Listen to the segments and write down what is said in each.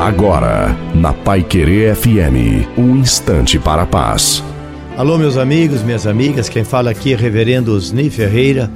Agora, na Pai Querer FM, um instante para a paz. Alô, meus amigos, minhas amigas, quem fala aqui é Reverendo Osni Ferreira,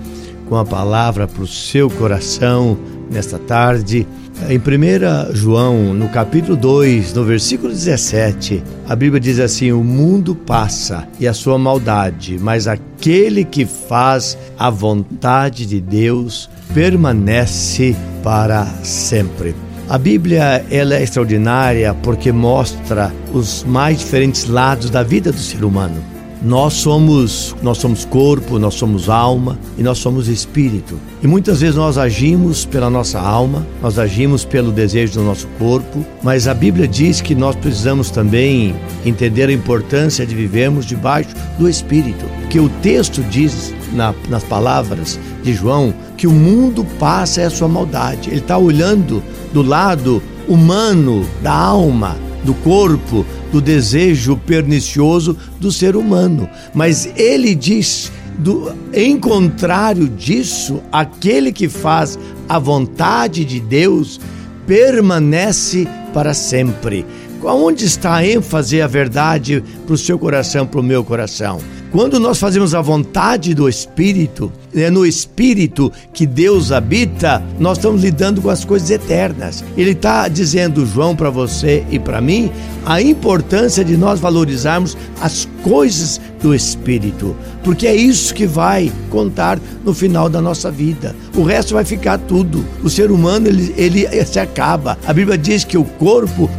com a palavra para o seu coração nesta tarde. Em 1 João, no capítulo 2, no versículo 17, a Bíblia diz assim: O mundo passa e a sua maldade, mas aquele que faz a vontade de Deus permanece para sempre. A Bíblia ela é extraordinária porque mostra os mais diferentes lados da vida do ser humano. Nós somos, nós somos corpo, nós somos alma e nós somos espírito. E muitas vezes nós agimos pela nossa alma, nós agimos pelo desejo do nosso corpo, mas a Bíblia diz que nós precisamos também entender a importância de vivermos debaixo do espírito. Que o texto diz na, nas palavras de João que o mundo passa é a sua maldade. Ele está olhando do lado humano, da alma, do corpo, do desejo pernicioso do ser humano. Mas ele diz, do, em contrário disso, aquele que faz a vontade de Deus permanece para sempre. Onde está a ênfase e a verdade para o seu coração, para o meu coração? Quando nós fazemos a vontade do Espírito, é no Espírito que Deus habita, nós estamos lidando com as coisas eternas. Ele está dizendo, João, para você e para mim, a importância de nós valorizarmos as coisas do Espírito, porque é isso que vai contar no final da nossa vida. O resto vai ficar tudo. O ser humano ele, ele se acaba. A Bíblia diz que o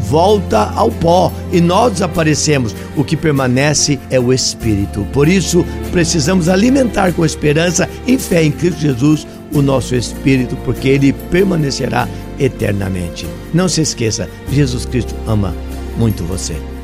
volta ao pó e nós desaparecemos. O que permanece é o Espírito. Por isso, precisamos alimentar com esperança e fé em Cristo Jesus o nosso espírito, porque ele permanecerá eternamente. Não se esqueça, Jesus Cristo ama muito você.